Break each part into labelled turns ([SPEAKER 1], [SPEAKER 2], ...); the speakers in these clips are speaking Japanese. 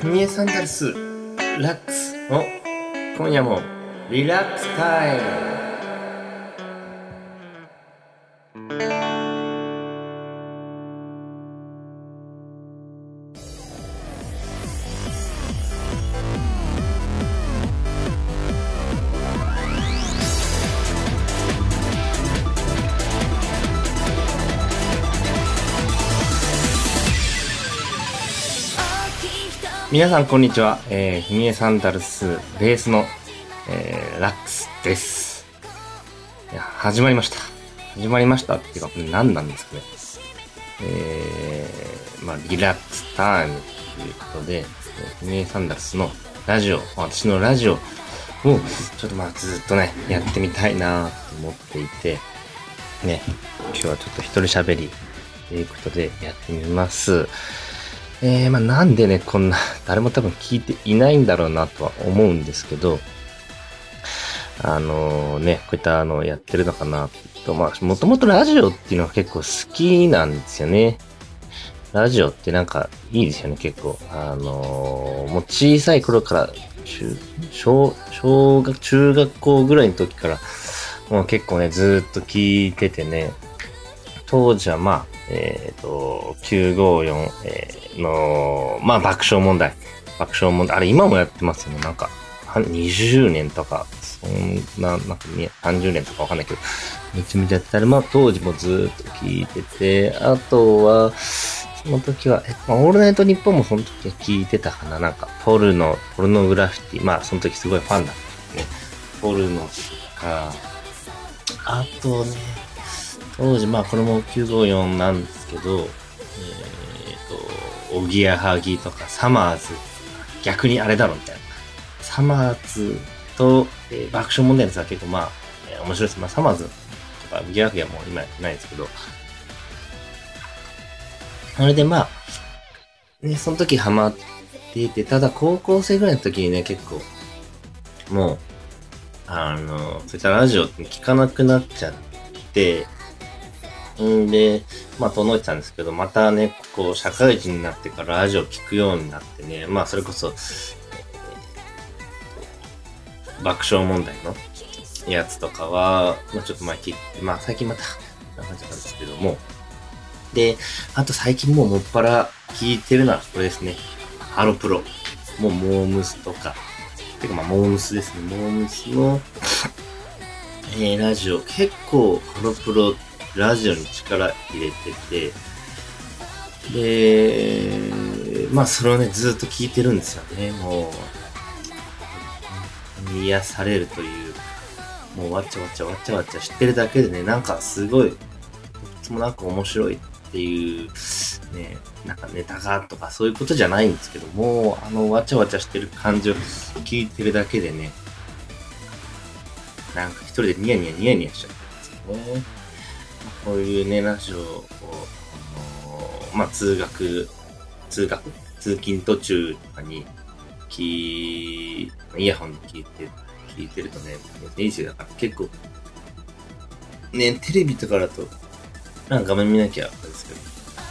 [SPEAKER 1] ふみえサンダルスラックス。の今夜もリラックスタイム。皆さんこんにちは。えー、ひみえサンダルスベースの、えー、ラックスです。いや、始まりました。始まりましたっていうか、これ何なんですかね。えー、まあ、リラックスタイムということで、ひみえサンダルスのラジオ、私のラジオを、ちょっとまあずっとね、やってみたいなと思っていて、ね、今日はちょっと一人喋りということでやってみます。えー、まあなんでね、こんな、誰も多分聞いていないんだろうなとは思うんですけど、あのね、こういったあの、やってるのかなと、まあ、もともとラジオっていうのは結構好きなんですよね。ラジオってなんかいいですよね、結構。あのーもう小さい頃から、中、小、小学、中学校ぐらいの時から、もう結構ね、ずっと聞いててね、当時はまあ、えっ、と、954、えの、まあ爆笑問題。爆笑問題。あれ今もやってますよね。なんか、20年とか、そんな、なんかね、30年とかわかんないけど、めちゃめちゃやってたり、まあ当時もずっと聞いてて、あとは、その時は、え、まあ、オールナイトニッポンもその時は聞いてたかな。なんか、ポルノ、ポルノグラフィティ。まあその時すごいファンだったね。ポルノとか、あとね、当時、まあこれも954なんですけど、えっ、と、おぎやはぎとか、サマーズ、逆にあれだろみたいな。サマーズと、えー爆笑問題のやつは結構まあ、えー面白いです。まあサマーズとか、おぎやはぎはもう今ないですけど、それでまあ、ね、その時ハマっていて、ただ高校生ぐらいの時にね、結構、もう、あの、そういったラジオって聞かなくなっちゃって、んで、まあ、整えてたんですけど、またね、こう、社会人になってからラジオ聞くようになってね、まあ、それこそ、爆笑問題のやつとかは、まあ、ちょっと前聞いて、まあ、最近また、な感じなんですけども、で、あと最近もうもっぱら聞いてるのはこれですね。ハロプロ。もうモームスとか。てかまあモームスですね。モームスの、えー、ラジオ。結構ハロプロラジオに力入れてて、で、まあそれをね、ずっと聞いてるんですよね。もう、癒されるという、もうわちゃわちゃわちゃわちゃ知ってるだけでね、なんかすごい、とてもなく面白いっていう、ね、なんかネタがとかそういうことじゃないんですけども、あのわちゃわちゃしてる感じを聞いてるだけでね、なんか一人でニヤニヤニヤニヤしちゃうんですよね。こういうね、ラジオを、まあ、通学、通学通勤途中とかに、聞い、イヤホンで聞いて、聞いてるとね、いいですよ。だから結構、ね、テレビとかだと、なんか画面見なきゃあれですけ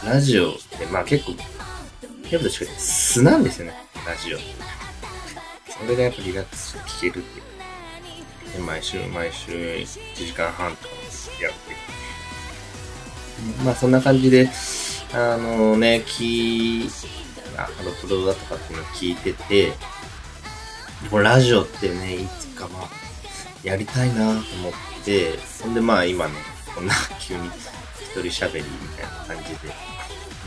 [SPEAKER 1] ど、ラジオって、まあ結構、テレビと違って素なんですよね、ラジオ。それがやっぱリラックスして聞けるっていう。毎週、毎週1時間半とかやってる。まあそんな感じで、あのね、きあハロプロだとかっていうのを聞いてて、もうラジオってね、いつかまあ、やりたいなと思って、ほんでまあ今ね、こんな急に一人喋りみたいな感じで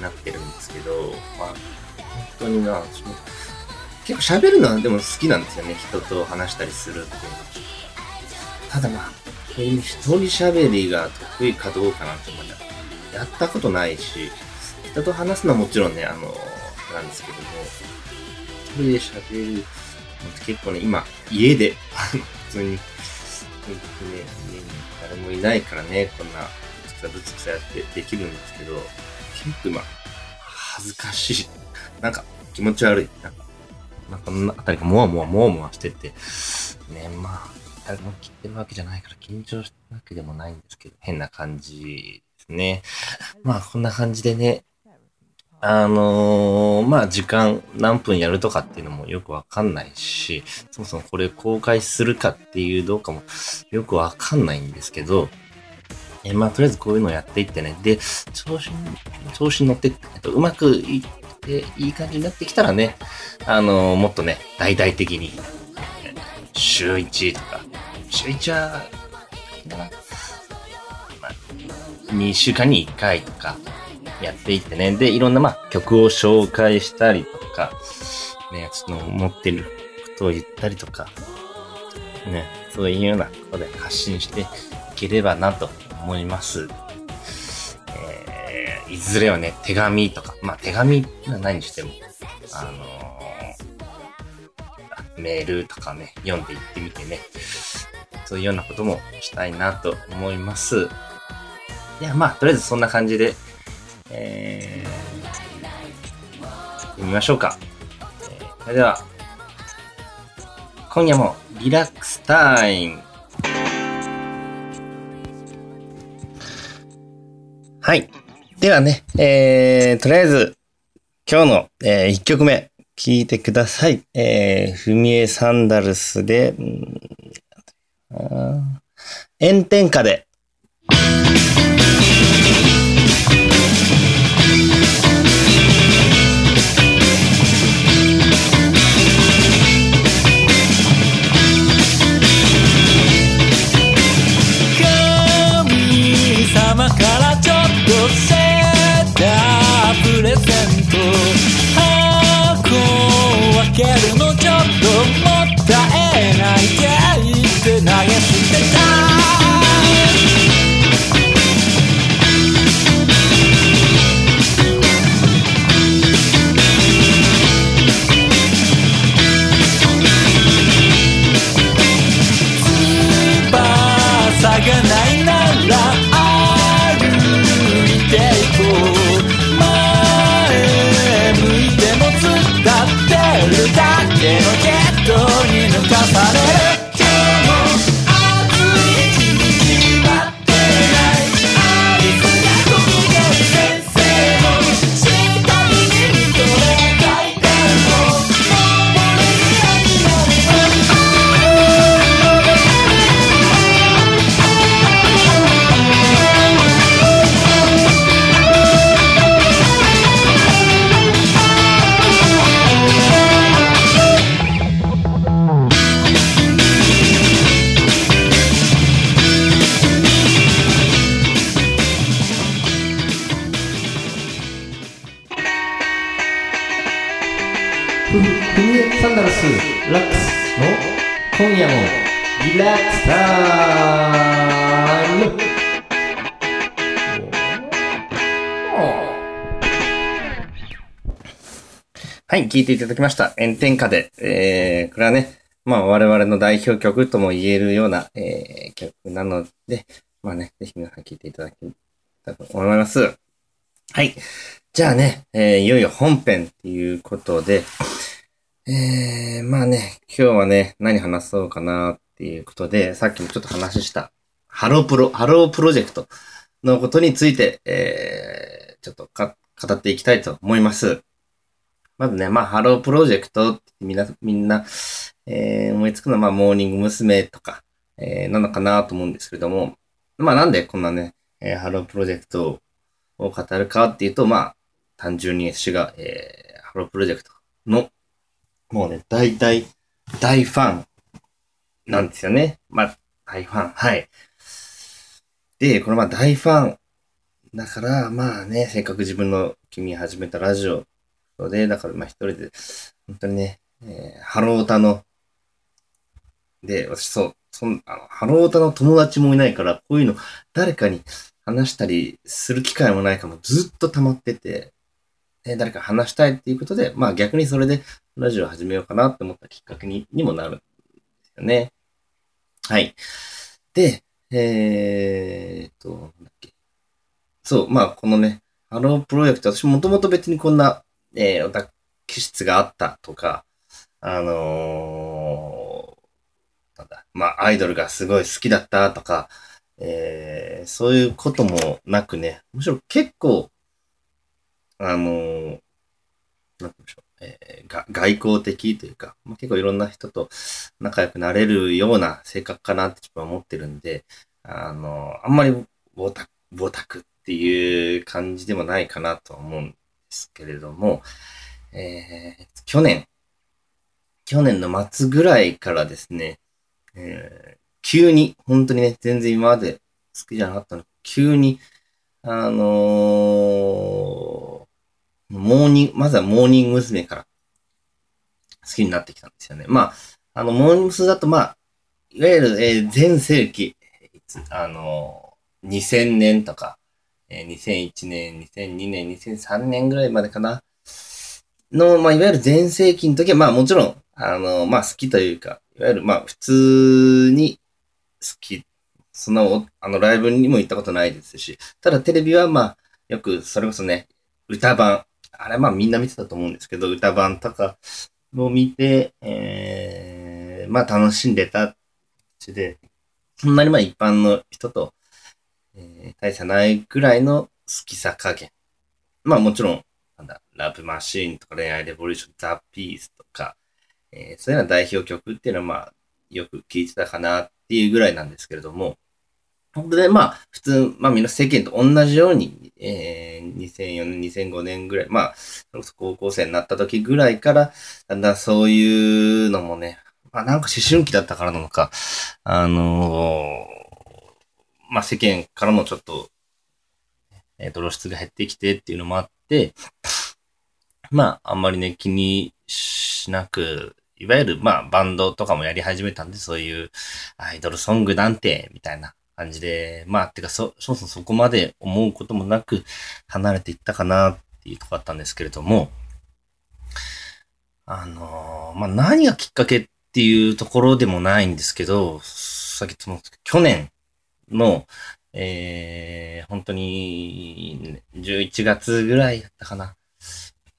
[SPEAKER 1] なってるんですけど、まあ、本当にな、私も結構喋るのはでも好きなんですよね、人と話したりするっていうのは。ただまあ、一人喋りが得意かどうかなんてまだやったことないし、人と話すのはもちろんね、あの、なんですけども、一人で喋るって結構ね、今、家で、普通に、本当にね、家に誰もいないからね、こんな、ぶつくさぶつくさやってできるんですけど、結構今、恥ずかしい。なんか、気持ち悪い。なんか、なんかこんなあたりがもわもわもわもわしてて、ね、まあ、誰も聞いてるわけじゃないから緊張してるわけでもないんですけど、変な感じね。まあ、こんな感じでね、あのー、まあ、時間何分やるとかっていうのもよくわかんないし、そもそもこれ公開するかっていうどうかもよくわかんないんですけど、えまあ、とりあえずこういうのをやっていってね。で、調子に、調子に乗って、えっと、うまくいって、いい感じになってきたらね、あのー、もっとね、大々的に、週1とか、週1は、まあ、2週間に1回とか、やっていってね。で、いろんな、まあ、曲を紹介したりとか、ね、その、持ってることを言ったりとか、ね、そういうようなことで発信していければなと思います。えー、いずれはね、手紙とか、まあ、手紙は何にしても、あのー、メールとかね、読んでいってみてね、そういうようなこともしたいなと思います。いや、まあ、とりあえずそんな感じで、えー、読みましょうか。えー、それでは、今夜もリラックスタイム。はい。ではね、えー、とりあえず、今日の、えー、1曲目、聴いてください。えー、ふみえサンダルスで、炎天下で、
[SPEAKER 2] プレゼント箱を開けるのちょっと待
[SPEAKER 1] サンダルスラックスの今夜のリラッサールはい、聴いていただきました。炎天下で、えー、これはね、まあ我々の代表曲とも言えるような、えー、曲なので、まあね、ぜひ皆さん聴いていただきたいと思います。はい。じゃあね、えー、いよいよ本編っていうことで、えー、まあね、今日はね、何話そうかなっていうことで、さっきもちょっと話した、ハロープロ、ハロープロジェクトのことについて、えー、ちょっとか、語っていきたいと思います。まずね、まあ、ハロープロジェクトってみんな、みんな、えー、思いつくのは、まあ、モーニング娘。とか、えー、なのかなと思うんですけれども、まあ、なんでこんなね、えー、ハロープロジェクトを語るかっていうと、まあ、単純に私が、えー、ハロープロジェクトの、もうね、大体、大ファンなんですよね。まあ、大ファン。はい。で、このまあ大ファンだから、まあね、せっかく自分の君始めたラジオで、だからまあ一人で、本当にね、えー、ハロータの、で、私そう、そんあのハロータの友達もいないから、こういうの誰かに話したりする機会もないかもずっと溜まってて、え、誰か話したいっていうことで、まあ逆にそれでラジオ始めようかなって思ったきっかけににもなるんですよね。はい。で、えー、っと、なんだっけ。そう、まあこのね、ハロープロジェクト、私もともと別にこんなえー、オタク室があったとか、あのー、なんだ、まあ、アイドルがすごい好きだったとか、えー、そういうこともなくね、むしろ結構、あのー、なんて言うんでしょう。えー、が外交的というか、まあ、結構いろんな人と仲良くなれるような性格かなって自分は思ってるんで、あの、あんまりボタ、ボタクっていう感じでもないかなと思うんですけれども、えー、去年、去年の末ぐらいからですね、えー、急に、本当にね、全然今まで好きじゃなかったの急に、あのー、モーニング、まずはモーニング娘。から好きになってきたんですよね。まあ、あの、モーニング娘。だと、まあ、いわゆる、えー、全盛期、あのー、2000年とか、えー、2001年、2002年、2003年ぐらいまでかな。の、まあ、いわゆる全盛期の時は、まあ、もちろん、あのー、まあ、好きというか、いわゆる、まあ、普通に好きそんなあの、ライブにも行ったことないですし、ただテレビはまあ、よく、それこそね、歌版、あれまあみんな見てたと思うんですけど、歌版とかを見て、えー、まあ楽しんでたちで、そんなにまあ一般の人と、えー、大差ないぐらいの好きさ加減。まあもちろん、なんだ、ラブマシーンとか恋愛レボリューション、ザ・ピースとか、えー、そういうような代表曲っていうのはまあ、よく聴いてたかなっていうぐらいなんですけれども、で、まあ、普通、まあ、みんな世間と同じように、えー、2004年、2005年ぐらい、まあ、高校生になった時ぐらいから、だんだんそういうのもね、まあ、なんか思春期だったからなのか、あのー、まあ、世間からもちょっと、えー、露出が減ってきてっていうのもあって、まあ、あんまりね、気にしなく、いわゆる、まあ、バンドとかもやり始めたんで、そういうアイドルソングなんて、みたいな感じで、まあ、てか、そ、そもそもそこまで思うこともなく離れていったかなっていうとこだったんですけれども、あのー、まあ、何がきっかけっていうところでもないんですけど、さっき言った去年の、えー、本当に、11月ぐらいだったかな。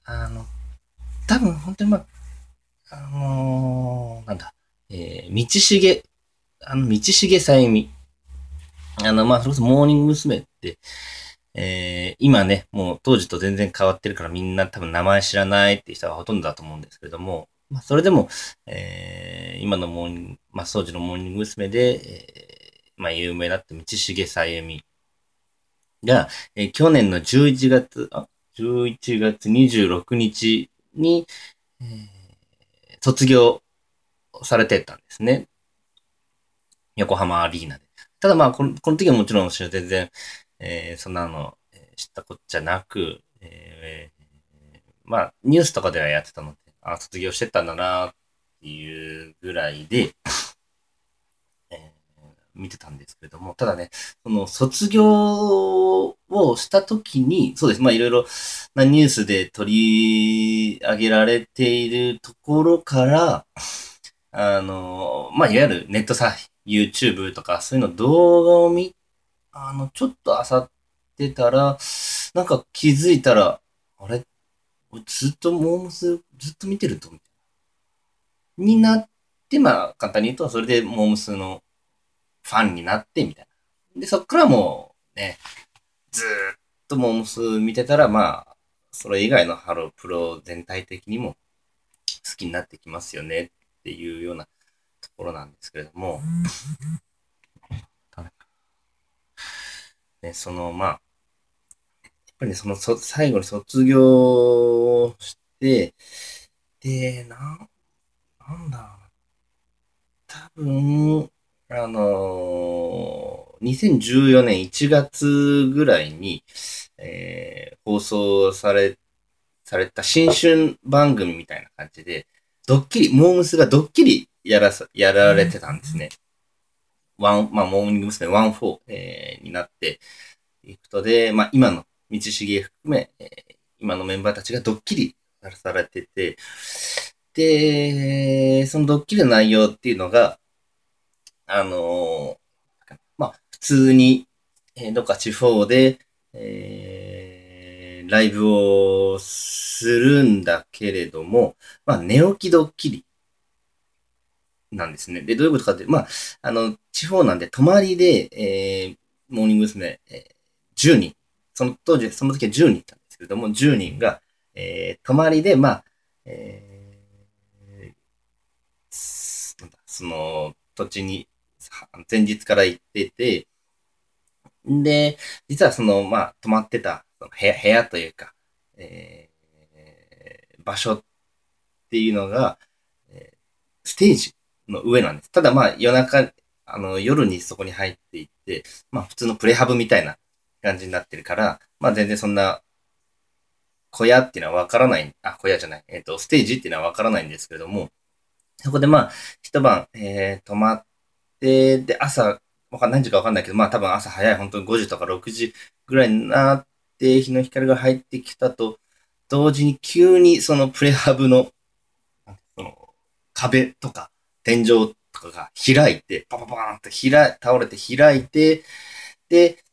[SPEAKER 1] あの、多分本当にまあ、あのー、なんだ、えー、道重、あの、道重さゆみあの、まあ、それこそモーニング娘。って、えー、今ね、もう当時と全然変わってるからみんな多分名前知らないって人がほとんどだと思うんですけれども、まあ、それでも、えー、今のモーニング、まあ、当時のモーニング娘。で、えー、まあ、有名だった道重さゆみが、えー、去年の11月、あ、11月26日に、えー、卒業されてたんですね。横浜アリーナで。ただまあ、このこの時はもちろん全然、えー、そんなの、知ったこっちゃなく、えー、まあ、ニュースとかではやってたので、あ、卒業してたんだなっていうぐらいで、えー、見てたんですけれども、ただね、その卒業をした時に、そうです。まあいろいろなニュースで取り上げられているところから、あの、まあいわゆるネットサーフィン、YouTube とか、そういうの動画を見、あの、ちょっと漁ってたら、なんか気づいたら、あれ？ずっとモームス、ずっと見てると、みたいな。になって、まあ、簡単に言うと、それでモームスのファンになって、みたいな。で、そっからもう、ね、ずっとモームス見てたら、まあ、それ以外のハロープロ全体的にも好きになってきますよねっていうようなころなんですけれども、ね、その、まあ、やっぱりね、そのそ、最後に卒業して、で、な、なんだ、多分、あのー、2014年1月ぐらいに、えー、放送され、された新春番組みたいな感じで、ドッキリ、モー娘。がドッキリやらさ、やられてたんですね。ワン、まあ、モーニング娘。ワンフォー、えー、になっていくとで、まあ、今の道重含め、えー、今のメンバーたちがドッキリされてて、で、そのドッキリの内容っていうのが、あのー、まあ、普通に、えー、どっか地方で、えー、ライブをするんだけれども、まあ、寝起きドッキリなんですね。で、どういうことかって、まあ、あの、地方なんで、泊まりで、えー、モーニング娘。えー、10人。その当時、その時は10人いたんですけれども、10人が、えー、泊まりで、まあ、えー、その土地に前日から行ってて、で、実はその、まあ、泊まってたその部屋、部屋というか、えー、場所っていうのが、えー、ステージの上なんです。ただまあ、夜中、あの、夜にそこに入っていって、まあ、普通のプレハブみたいな感じになってるから、まあ、全然そんな、小屋っていうのはわからない、あ、小屋じゃない、えっ、ー、と、ステージっていうのはわからないんですけれども、そこでまあ、一晩、えー、泊まって、で、朝、わかん何時かわかんないけど、まあ多分朝早い、本当に5時とか6時ぐらいになって、日の光が入ってきたと、同時に急にそのプレハブの、その壁とか天井とかが開いて、パパパーンと開、倒れて開いて、で、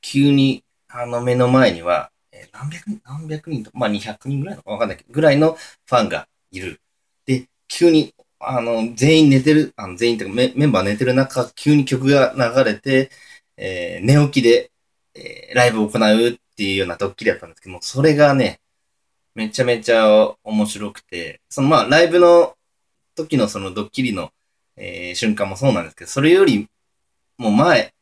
[SPEAKER 1] 急にあの目の前には、え何百人、何百人と、まあ200人ぐらいのかわかんないけど、ぐらいのファンがいる。で、急にあの、全員寝てる、あの、全員というかメメンバー寝てる中、急に曲が流れて、えー、寝起きで、えー、ライブを行うっていうようなドッキリだったんですけども、それがね、めちゃめちゃ面白くて、そのまあ、ライブの時のそのドッキリの、えー、瞬間もそうなんですけど、それよりも前、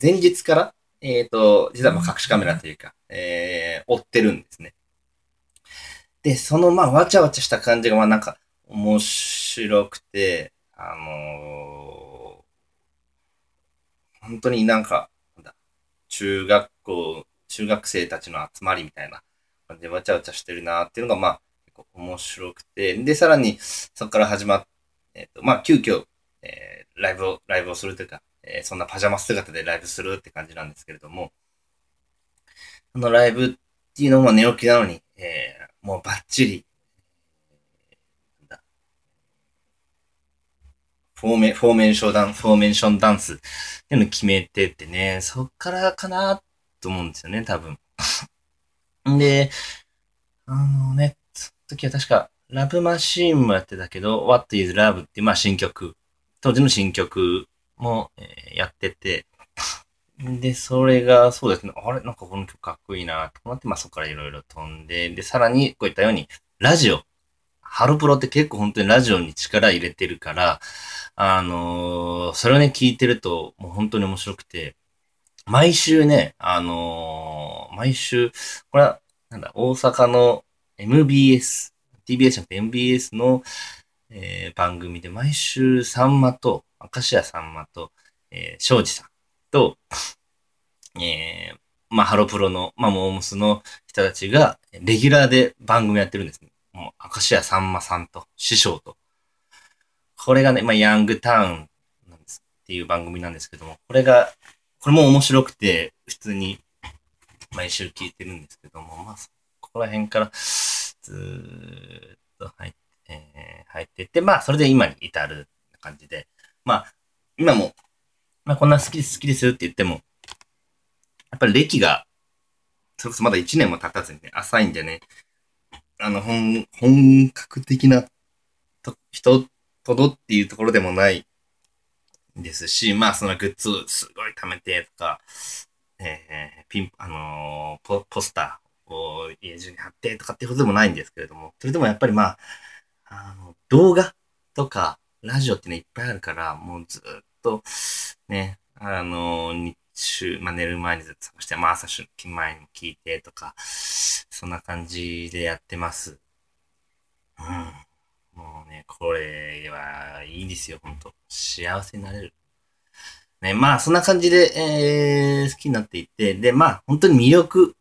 [SPEAKER 1] 前日から、えっ、ー、と、実はまあ隠しカメラというか、えー、追ってるんですね。で、そのまあ、わちゃわちゃした感じが、まあなんか、面白くて、あのー、本当になんか、中学校、中学生たちの集まりみたいな感じでわちゃわちゃしてるなっていうのが、まあ、構面白くて、で、さらにそこから始まっ、えっ、ー、と、まあ、急遽、えー、ライブを、ライブをするというか、えー、そんなパジャマ姿でライブするって感じなんですけれども、あのライブっていうのも寝起きなのに、えー、もうバッチリ、フォーメ、フォーメーションダンス、フォーメーションダンスっていうの決めてってね、そっからかなと思うんですよね、多分。で、あのね、時は確か、ラブマシーンもやってたけど、What is Love っていう、まあ新曲、当時の新曲も、えー、やってて、で、それが、そうですね、あれ？なんかこの曲かっこいいなと思って、まあそこからいろいろ飛んで、で、さらに、こういったように、ラジオ。ハロプロって結構本当にラジオに力入れてるから、あのー、それをね、聞いてると、もう本当に面白くて、毎週ね、あのー、毎週、これは、なんだ、大阪の MBS、TBS じゃなくて MBS の、えー、番組で毎週さんまと、明石家さんまと、えー、庄司さんと、えー、まあ、ハロプロの、まあ、モームスの人たちが、レギュラーで番組やってるんですね。もう、明石家さんまさんと、師匠と、これがね、まあ、ヤングタウンなんですっていう番組なんですけども、これが、これも面白くて、普通に毎週聞いてるんですけども、まあ、こら辺からずーっと入って、えー、入っていって、まあ、それで今に至る感じで、まあ、今も、まあ、こんな好きです、好きですって言っても、やっぱり歴が、それこそまだ1年も経たずにね、浅いんでね、あの、本、本格的なと人ほどっていうところでもないですし、まあそのグッズすごい貯めてとか、えー、ピン、あのー、ポ、ポスターを家中に貼ってとかっていうことでもないんですけれども、それでもやっぱりまあ、あの、動画とか、ラジオってね、いっぱいあるから、もうずっと、ね、あの、日中、まあ寝る前にずっと探して、まあ朝出勤前に聞いてとか、そんな感じでやってます。うん。もうね、これはいいですよ、ほんと。幸せになれる。ね、まあ、そんな感じで、えー、好きになっていって、で、まあ、本当に魅力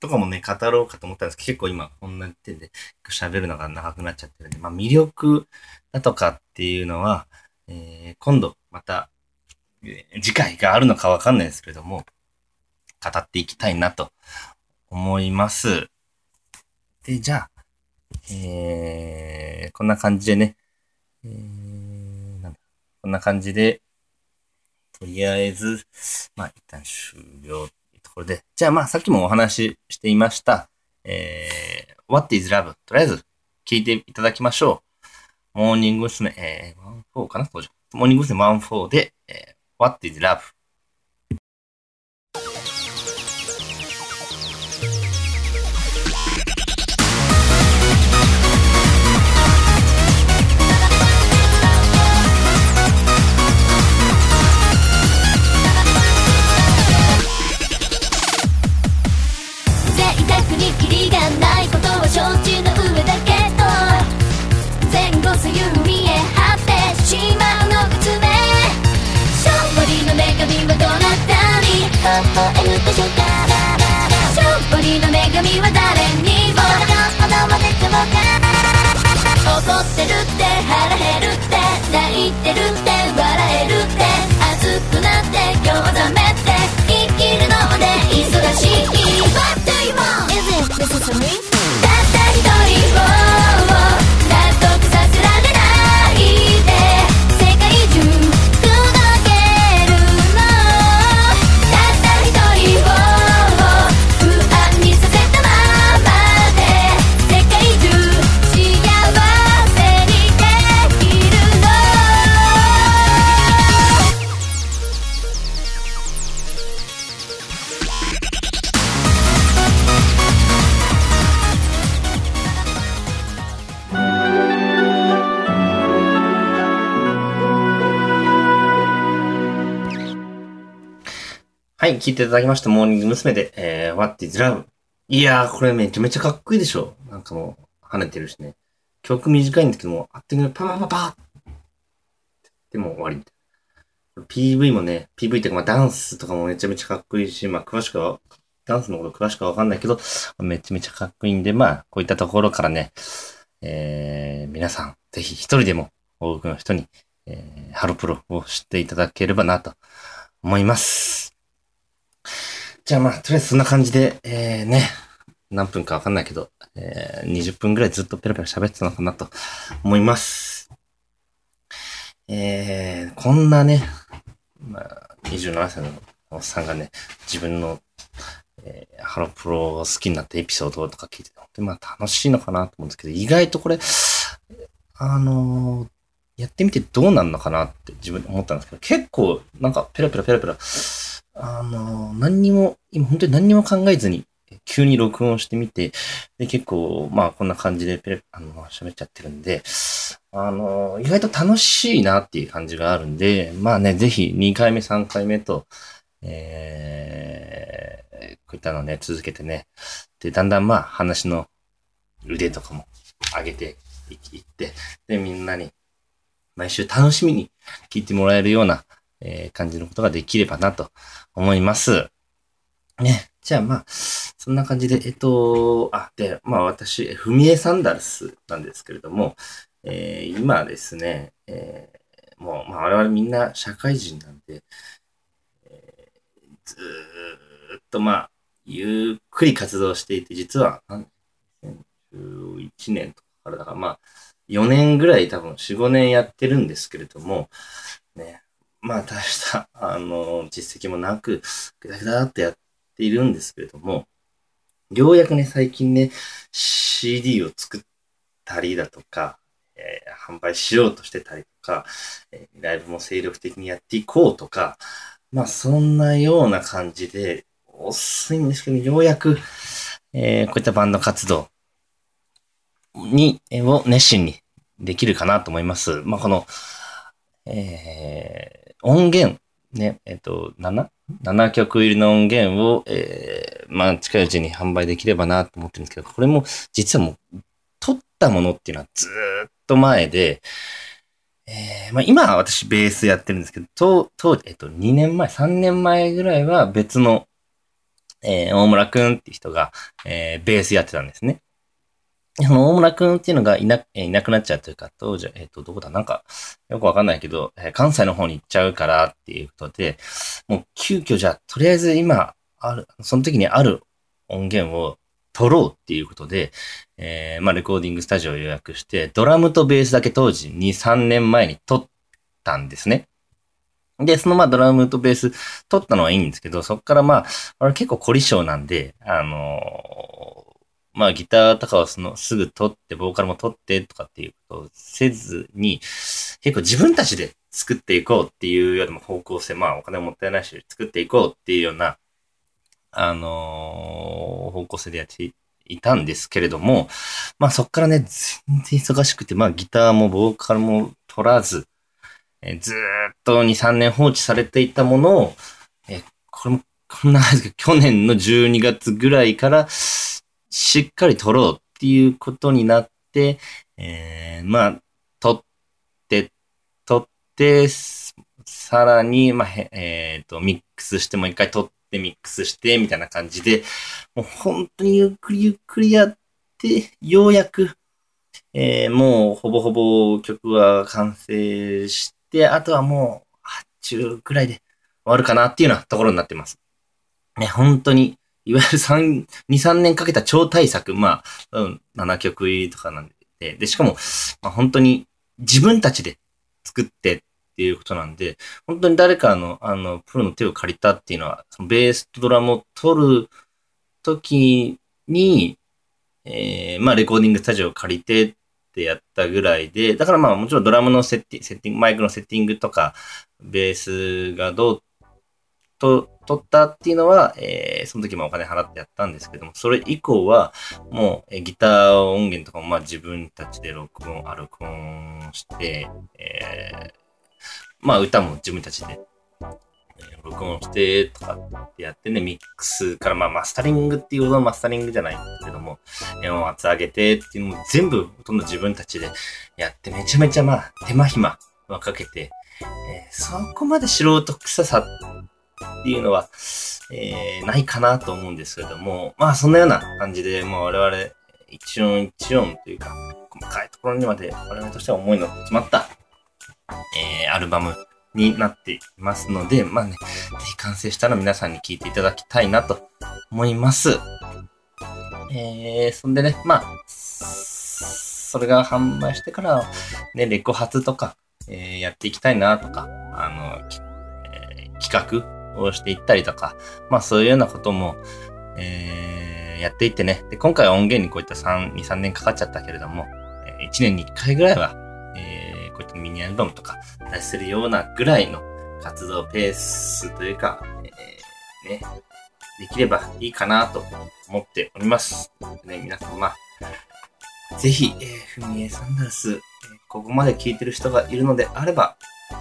[SPEAKER 1] とかもね、語ろうかと思ったんです。けど、結構今、こんな点で喋るのが長くなっちゃってるんで、まあ、魅力だとかっていうのは、えー、今度、また、次回があるのかわかんないですけれども、語っていきたいなと思います。で、じゃあ、えー、こんな感じでね、えー、なんだこんな感じで、とりあえず、まあ、一旦終了ころで、じゃあまあ、さっきもお話ししていました、えー、What is Love? とりあえず、聞いていただきましょう。モーニング娘。えー、14かな？当時。モーニング娘。14で、えー、What is Love?
[SPEAKER 3] しょうか勝利の女神は誰にもほどまでしょうか怒ってるって腹減るって泣いてるって笑えるって熱くなって今日覚めて生きるので忙しい What do you want? Is it necessary? たった一人を
[SPEAKER 1] はい、聞いていただきました。モーニング娘。で、えー、What is Love? いやー、これめちゃめちゃかっこいいでしょ。なんかもう、跳ねてるしね。曲短いんですけども、あっという間にパパパパでも終わり。PV もね、PV ってかまあダンスとかもめちゃめちゃかっこいいし、まあ詳しくは、ダンスのこと詳しくはわかんないけど、めちゃめちゃかっこいいんで、まあ、こういったところからね、えー、皆さん、ぜひ一人でも多くの人に、えー、ハロプロを知っていただければなと思います。じゃあまあ、とりあえずそんな感じで、えー、ね、何分かわかんないけど、えー、20分ぐらいずっとペラペラ喋ってたのかなと思います。えー、こんなね、まあ、27歳のおっさんがね、自分の、えー、ハロプロを好きになったエピソードとか聞いてて、本当にまあ楽しいのかなと思うんですけど、意外とこれ、あのーやってみてどうなんのかなって自分で思ったんですけど、結構なんかペラペラペラペラ、あの何にも、今本当に何にも考えずに、急に録音してみて、で、結構、まあこんな感じでペラ、あの、喋っちゃってるんで、あの意外と楽しいなっていう感じがあるんで、まあね、ぜひ2回目、3回目と、えー、こういったのね、続けてね、で、だんだんまあ話の腕とかも上げていって、で、みんなに毎週楽しみに聞いてもらえるような、えー感じのことができればなと思います。ね。じゃあまあ、そんな感じで、えっと、あ、で、まあ私、ふみえサンダルスなんですけれども、えー今ですね、えーもう、まあ我々みんな社会人なんで、えーずーっとまあ、ゆっくり活動していて、実は、2011年とかからだから、まあ、4年ぐらい多分4、5年やってるんですけれども、まあ大した、あの、実績もなく、ぐだぐだっとやっているんですけれども、ようやくね、最近ね、CD を作ったりだとか、えー販売しようとしてたりとか、えーライブも精力的にやっていこうとか、まあそんなような感じで、遅いんですけど、ようやく、えーこういったバンド活動に、えーを熱心にできるかなと思います。まあこの、えー音源、ね、えっ、と、7? 7曲入りの音源を、えーまあ近いうちに販売できればなと思ってるんですけど、これも実はもう、撮ったものっていうのはずっと前で、えーまあ今は私ベースやってるんですけど、と当時、えっ、と、2年前、3年前ぐらいは別の、えー大村くんって人が、えーベースやってたんですね。そ の大村くんっていうのがいな、いなくなっちゃうというか、当時、えっ、と、どこだ？なんか、よくわかんないけど、えー関西の方に行っちゃうからっていうことで、もう急遽じゃあ、とりあえず今、ある、その時にある音源を撮ろうっていうことで、えーまあ、レコーディングスタジオを予約して、ドラムとベースだけ当時2、3年前に撮ったんですね。で、そのまあドラムとベース撮ったのはいいんですけど、そっからまあ、俺結構凝り性なんで、あのーまあギターとかをそのすぐ撮って、ボーカルも撮ってとかっていうことをせずに、結構自分たちで作っていこうっていうよりも方向性、まあお金もったいないし作っていこうっていうような、あのー方向性でやっていたんですけれども、まあそっからね、全然忙しくて、まあギターもボーカルも取らず、えずっと2、3年放置されていたものを、えこれも、こんな話で、去年の12月ぐらいから、しっかり取ろうっていうことになって、えーまあ、取って、取って、さらに、まあ、えっ、と、ミックスして、もう一回取って、ミックスして、みたいな感じで、もう本当にゆっくりゆっくりやって、ようやく、えーもうほぼほぼ曲は完成して、あとはもう、発注くらいで終わるかなっていうようなところになってます。ね、本当に、いわゆる3、2、3年かけた超大作、まあ、うん、7曲入りとかなんで、で、しかも、まあ、本当に自分たちで作ってっていうことなんで、本当に誰かの、あの、プロの手を借りたっていうのは、そのベースとドラムを取る時に、えー、まあ、レコーディングスタジオを借りてってやったぐらいで、だからまあ、もちろんドラムのセッティセッティング、マイクのセッティングとか、ベースがどう、と、取ったっていうのは、えー、その時もお金払ってやったんですけども、それ以降は、もう、えギター音源とかもまあ自分たちで録音、あ、録音して、えー、まあ歌も自分たちで、えー録音してとかってやってね、ミックスからまあマスタリングっていうほどのマスタリングじゃないんですけども、えー、もう厚上げてっていうのも全部ほとんど自分たちでやって、めちゃめちゃまあ手間暇はかけて、えーそこまで素人臭さっていうのは、えーないかなと思うんですけれども、まあそんなような感じで、もう我々、一音一音というか、細かいところにまで我々としては思いの詰まった、えーアルバムになっていますので、まあね、ぜひ完成したら皆さんに聴いていただきたいなと思います。えー、そんでね、まあ、それが販売してから、ね、レコ発とか、えーやっていきたいなとか、あの、えー企画をしていったりとか、まあそういうようなことも、えーやっていってね。で、今回音源にこういった3、2、3年かかっちゃったけれども、1年に1回ぐらいは、えーこういったミニアルバムとか出せるようなぐらいの活動ペースというか、えーね、できればいいかなと思っております。ね、皆さん、まあ、ぜひ、えー、ふみえサンダルス、えここまで聞いてる人がいるのであれば、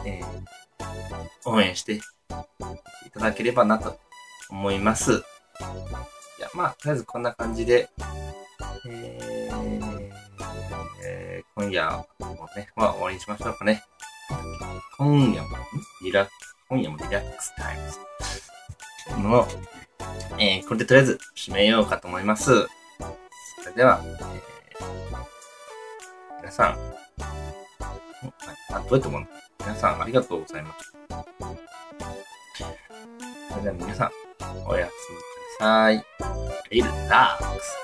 [SPEAKER 1] えー応援してただければなと思います。いや、まあ、とりあえずこんな感じで、えーえー今夜もね、まあ終わりにしましょうかね。今夜も、リラックス今夜もリラックスタイム。もの、えーこれでとりあえず締めようかと思います。それでは、えー皆さん、んあ、どうやって思うの皆さんありがとうございます。それでは皆さん、おやすみなさい。リラックス。